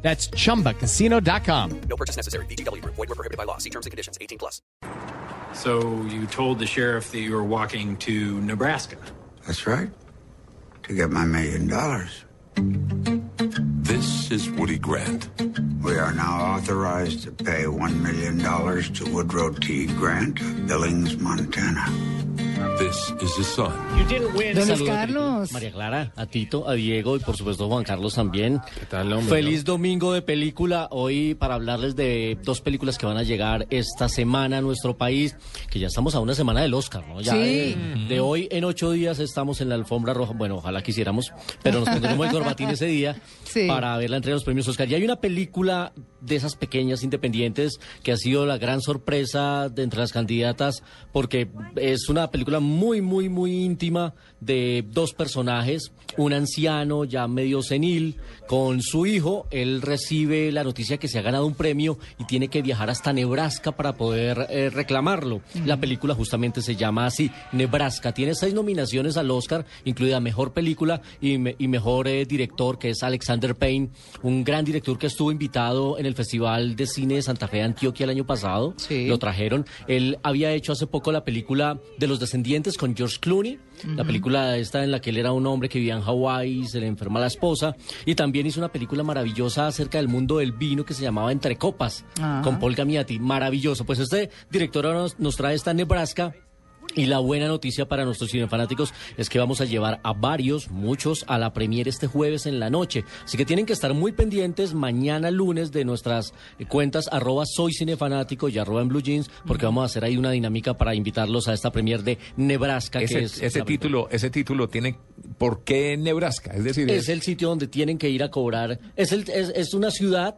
That's chumbacasino.com. No purchase necessary. VGW Group. Void were prohibited by law. See terms and conditions. 18 plus. So you told the sheriff that you were walking to Nebraska. That's right. To get my million dollars. This is Woody Grant. We are now authorized to pay $1 million to Woodrow T. Grant of Billings, Montana. This is his son. Don Carlos. María Clara, a Tito, a Diego y por supuesto Juan Carlos también. ¿Qué tal, hombre? Feliz domingo de película. Hoy para hablarles de dos películas que van a llegar esta semana a nuestro país, que ya estamos a una semana del Oscar, ¿no? Ya Sí. de, de hoy en ocho días estamos en la alfombra roja. Bueno, ojalá quisiéramos, pero nos pondremos el corbatín ese día Sí. para ver la entrega de los premios Oscar. Y hay una película de esas pequeñas independientes que ha sido la gran sorpresa de entre las candidatas porque es una película muy, muy, muy íntima de dos personajes, un anciano ya medio senil con su hijo, él recibe la noticia que se ha ganado un premio y tiene que viajar hasta Nebraska para poder eh, reclamarlo. La película justamente se llama así, Nebraska, tiene seis nominaciones al Oscar, incluida Mejor Película y, me- y Mejor eh, Director, que es Alexander Payne, un gran director que estuvo invitado en el Festival de Cine de Santa Fe de Antioquia el año pasado, Sí. lo trajeron. Él había hecho hace poco la película de los descendientes con George Clooney, la película esta en la que él era un hombre que vivía en Hawái, se le enferma la esposa, y también hizo una película maravillosa acerca del mundo del vino que se llamaba Entre Copas, con Paul Gamiati, maravilloso. Pues este director nos, nos trae esta Nebraska. Y la buena noticia para nuestros cinefanáticos es que vamos a llevar a varios, muchos, a la premier este jueves en la noche. Así que tienen que estar muy pendientes mañana lunes de nuestras cuentas arroba soy cinefanático y arroba en blue jeans, porque vamos a hacer ahí una dinámica para invitarlos a esta premier de Nebraska. Ese, que es ese película. título, ese título tiene ¿por qué Nebraska? Es decir, Es el sitio donde tienen que ir a cobrar. Es, el, es, es una ciudad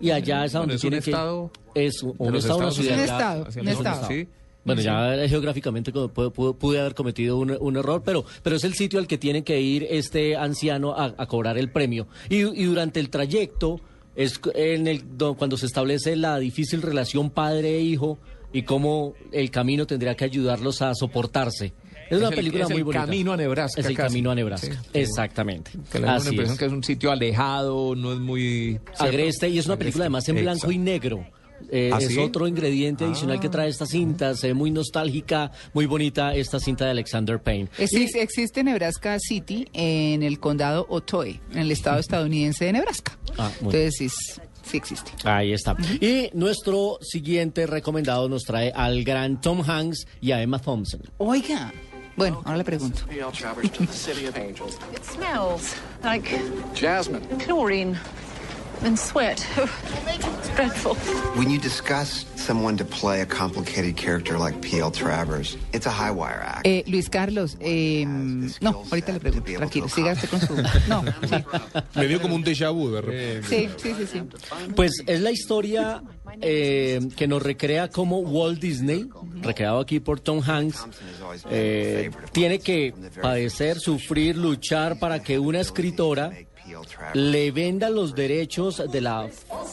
y allá es a donde es un tienen que estado Es un, estado, una ciudad. Un estado, un estado. sí. Bueno, ya eh, geográficamente pude, pude- pude haber cometido un, un error, pero, pero es el sitio al que tiene que ir este anciano a, a cobrar el premio. Y, y durante el trayecto, es en el, do- cuando se establece la difícil relación padre-hijo y cómo el camino tendría que ayudarlos a soportarse. Es una el- película es muy el bonita. camino a Nebraska Es el casi. camino a Nebraska. Sí. Exactamente. Que le da una impresión es. que es un sitio alejado, no es muy... Agreste y es una película además en blanco y Exacto. negro. Eh, ¿Ah, es sí? otro ingrediente adicional que trae esta cinta, se ve muy nostálgica, muy bonita esta cinta de Alexander Payne. Existe, existe Nebraska City en el condado Otoe, en el estado estadounidense de Nebraska. Ah. Entonces sí, es- sí existe. Ahí está. Y nuestro siguiente recomendado nos trae al gran Tom Hanks y a Emma Thompson. Oiga, bueno, ahora le pregunto. It smells like Jasmine. chlorine and sweat. it's dreadful. When you discuss someone to play a complicated character like P.L. Travers, it's a high wire act. Eh, Luis Carlos, eh, no, ahorita le pregunto, tranquilo, siga usted con su... No, sí, Me dio como un déjà vu de repente. sí, sí, sí. sí. Pues es la historia eh, que nos recrea cómo Walt Disney, recreado aquí por Tom Hanks, eh, tiene que padecer, sufrir, luchar para que una escritora le venda los derechos de la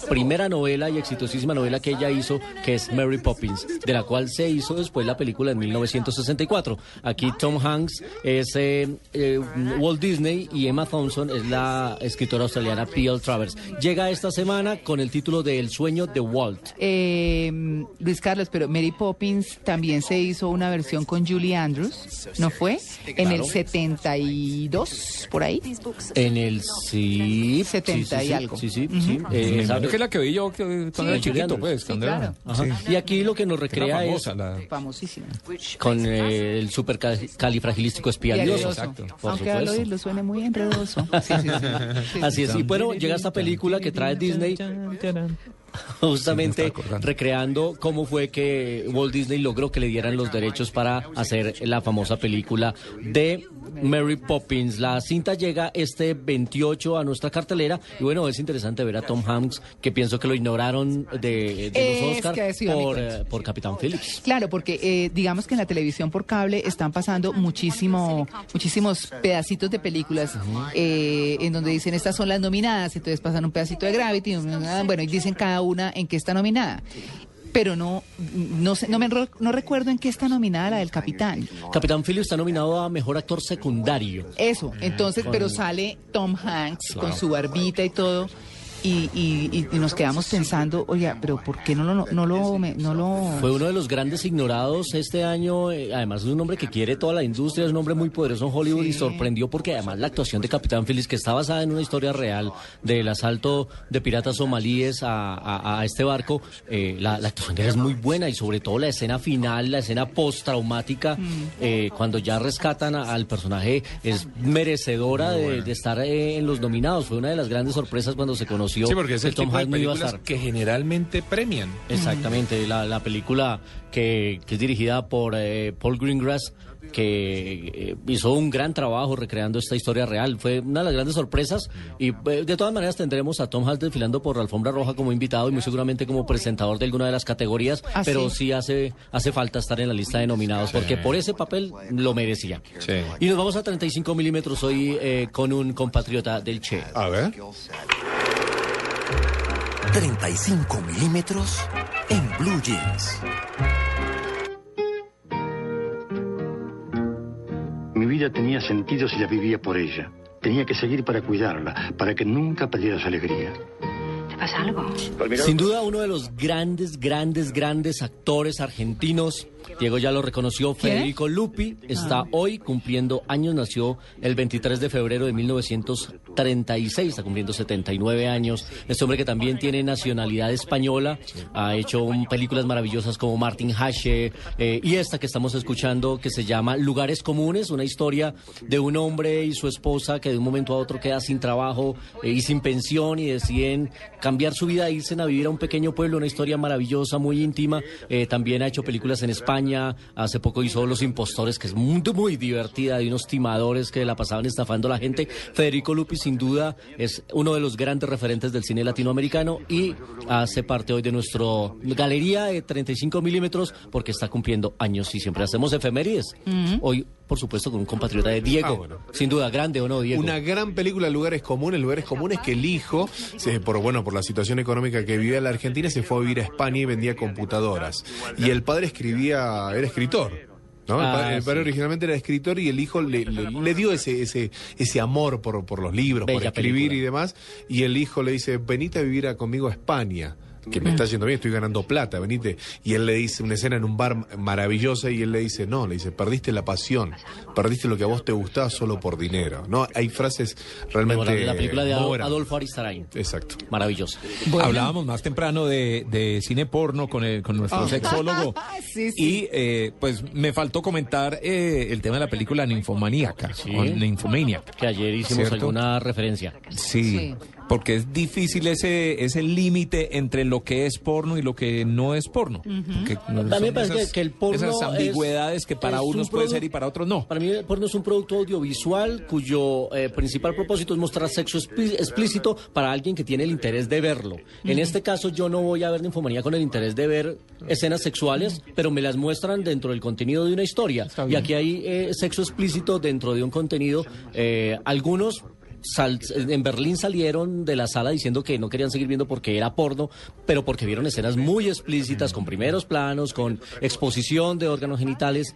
primera novela y exitosísima novela que ella hizo, que es Mary Poppins, de la cual se hizo después la película en 1964. Aquí Tom Hanks es eh, eh, Walt Disney y Emma Thompson es la escritora australiana P.L. Travers. Llega esta semana con el título de El sueño de Walt. Eh, Luis Carlos, pero Mary Poppins también se hizo una versión con Julie Andrews, ¿no fue? En el 72, por ahí. En el sí, 70 sí, sí, y sí, algo. Eh, es la que vi yo que- cuando era chiquito, Andrews. pues. Sí, cuando claro. era, Ajá. Y aquí lo que nos Era recrea es famosa la... Famosísima. con eh, el supercalifragilístico espialidioso. Enredoso. Por Aunque al supuesto. oírlo suene muy enredoso. Sí, sí, sí. Sí, Así sí, es. Y bueno, llega esta película que trae Disney. justamente recreando cómo fue que Walt Disney logró que le dieran los derechos para hacer la famosa película de Mary Poppins. La cinta llega este 28 a nuestra cartelera y bueno, es interesante ver a Tom Hanks, que pienso que lo ignoraron de, los Oscars por, eh, por Capitán Phillips. Claro, porque eh, digamos que en la televisión por cable están pasando muchísimo, muchísimos pedacitos de películas eh, en donde dicen estas son las nominadas, entonces pasan un pedacito de Gravity, un- bueno, y dicen cada una en qué está nominada. Pero no, no, sé, no, me, no recuerdo en qué está nominada la del Capitán. Capitán Phillips está nominado a Mejor Actor Secundario. Eso, entonces, pero sale Tom Hanks con su barbita y todo. Y, y- y- y nos quedamos pensando, oye, pero ¿por qué no lo, no lo, me- no lo... Fue uno de los grandes ignorados este año. eh, además, es un hombre que quiere toda la industria, es un hombre muy poderoso en Hollywood y sorprendió porque además la actuación de Capitán Phillips, que está basada en una historia real del asalto de piratas somalíes a, a- a este barco, eh, la, la actuación de él es muy buena y sobre todo la escena final, la escena postraumática, eh, cuando ya rescatan a- al personaje, es merecedora de, de estar eh, en los nominados. Fue una de las grandes sorpresas cuando se conoció Sí, porque es que el tipo de Hanks no iba a películas estar. que generalmente premian. Exactamente, la, la película que, que es dirigida por eh, Paul Greengrass, que eh, hizo un gran trabajo recreando esta historia real. Fue una de las grandes sorpresas y eh, de todas maneras tendremos a Tom Hanks desfilando por la alfombra roja como invitado y muy seguramente como presentador de alguna de las categorías, Ah, pero sí. sí hace, hace falta estar en la lista de nominados porque por ese papel lo merecía. Sí. Y nos vamos a 35 milímetros hoy eh, con un compatriota del Che. A ver. 35 milímetros en Blue Jeans. Mi vida tenía sentido si la vivía por ella. Tenía que seguir para cuidarla, para que nunca perdiera su alegría. ¿Te pasa algo? Sin duda uno de los grandes, grandes, grandes actores argentinos. Diego ya lo reconoció. Federico Lupi, está hoy cumpliendo años, nació el 23 de febrero de 1936, está cumpliendo 79 años. Este hombre que también tiene nacionalidad española, ha hecho un- películas maravillosas como Martin Hashe eh, y esta que estamos escuchando que se llama Lugares Comunes, una historia de un hombre y su esposa que de un momento a otro queda sin trabajo eh, y sin pensión y deciden cambiar su vida irse a vivir a un pequeño pueblo, una historia maravillosa, muy íntima. Eh, también ha hecho películas en España, hace poco hizo Los Impostores, que es muy, muy divertida, de unos timadores que la pasaban estafando a la gente. Federico Lupi, sin duda, es uno de los grandes referentes del cine latinoamericano y hace parte hoy de nuestra galería de 35 milímetros porque está cumpliendo años y siempre hacemos efemérides. Hoy, por supuesto, con un compatriota de Diego. Ah, bueno. Sin duda, grande o no, Diego. Una gran película, Lugares Comunes. Lugares Comunes que el hijo, se- por, bueno, por la situación económica que vivía la Argentina, se fue a vivir a España y vendía computadoras. Y el padre escribía, era escritor. ¿no? El, Ah, padre, el padre sí. originalmente era escritor y el hijo le, le- le dio ese, ese, ese amor por, por los libros, por escribir película. y demás. Y el hijo le dice, venite a vivir a- conmigo a España. Que me está yendo bien, estoy ganando plata, venite. Y él le dice una escena en un bar maravillosa y él le dice, no, le dice, perdiste la pasión, perdiste lo que a vos te gustaba solo por dinero. No, hay frases realmente... La película de. Adolfo Aristarain. Exacto. Maravillosa. Hablábamos más temprano de, de cine porno con, el- con nuestro Ah. sexólogo. Sí, sí. Y eh, pues me faltó comentar eh, el tema de la película Ninfomaníaca. O Nymphomaniac. Que ayer hicimos ¿Cierto? alguna referencia. Sí, Sí. Porque es difícil ese, ese límite entre lo que es porno y lo que no es porno. Mí me son parece esas- que el porno Esas es- ambigüedades que para unos puede ser y para otros no. Para mí el porno es un producto audiovisual cuyo eh, principal propósito es mostrar sexo explí- explícito para alguien que tiene el interés de verlo. En este caso yo no voy a ver ninfomanía con el interés de ver escenas sexuales, pero me las muestran dentro del contenido de una historia. Y aquí hay eh, sexo explícito dentro de un contenido. Eh, algunos sal- en Berlín salieron de la sala diciendo que no querían seguir viendo porque era porno, pero porque vieron escenas muy explícitas, con primeros planos, con exposición de órganos genitales.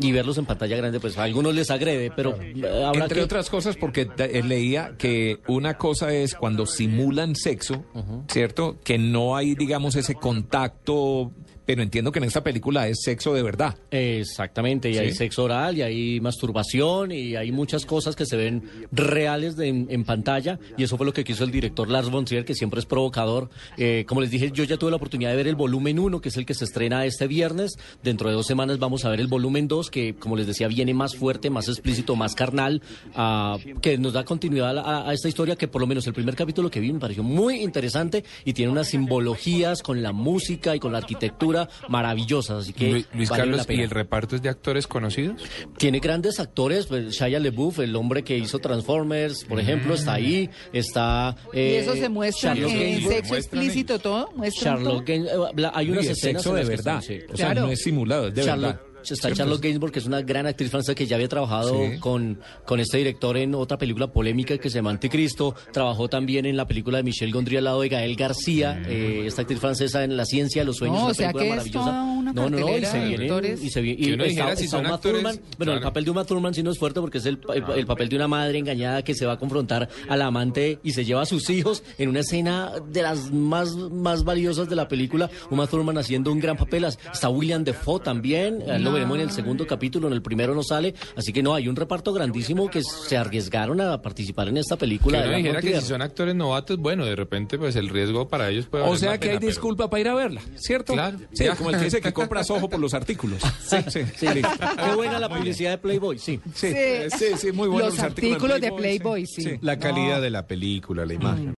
Y verlos en pantalla grande, pues a algunos les agrede, pero eh, Entre que... otras cosas, porque eh, leía que una cosa es cuando simulan sexo, ¿cierto? Que no hay, digamos, ese contacto Pero entiendo que en esta película es sexo de verdad. Exactamente, y Sí. hay sexo oral, y hay masturbación, y hay muchas cosas que se ven reales de- en, en pantalla, y eso fue lo que quiso el director Lars von Trier, que siempre es provocador. Eh, como les dije, yo ya tuve la oportunidad de ver el volumen 1, que es el que se estrena este viernes. Dentro de dos semanas vamos a ver el volumen 2, que como les decía, viene más fuerte, más explícito, más carnal, ah, que nos da continuidad a, a esta historia, que por lo menos el primer capítulo que vi me pareció muy interesante, y tiene unas simbologías con la música y con la arquitectura maravillosas, así que Luis, Luis vale la Carlos, pena. ¿y el reparto es de actores conocidos? Tiene grandes actores, pues Shia LaBeouf, el hombre que hizo Transformers, por ejemplo, está ahí, está... ¿Y eh, eso se muestra Charlotte en Gainsbourg. sexo explícito todo? Charlotte eh, hay unas Y es escenas sexo de verdad. están, sí. O sea, no es simulado, es de Charlotte- verdad. Está. Charlotte Gainsbourg, que es una gran actriz francesa que ya había trabajado Sí. con, con este director en otra película polémica que se llama Anticristo. Trabajó también en la película de Michel Gondry al lado de Gael García, eh, esta actriz francesa en La ciencia de los sueños. No, una o sea película que es maravillosa. toda una no, no, no, y se viene. actores. Y se viene y dijera, está, si está Uma actores, Thurman. Bueno, el claro. papel de Uma Thurman sí no es fuerte porque es el, el- el papel de una madre engañada que se va a confrontar a la amante y se lleva a sus hijos en una escena de las más, más valiosas de la película. Uma Thurman haciendo un gran papel. Está William Defoe también. eh, Lo veremos en el segundo capítulo. En el primero no sale. Así que no, hay un reparto grandísimo que se arriesgaron a participar en esta Que película. de uno Lars dijera que si son actores novatos, bueno, de repente pues el riesgo para ellos puede O sea que hay pena, pero- disculpa para ir a verla, ¿cierto? Claro. Sí, Ya. como el que dice que compras ojo por los artículos. Sí, sí, Sí. Qué buena la publicidad de Playboy, sí. Sí, sí, sí, muy buenos Los artículos de sí. Playboy, sí. La calidad de la película, la imagen.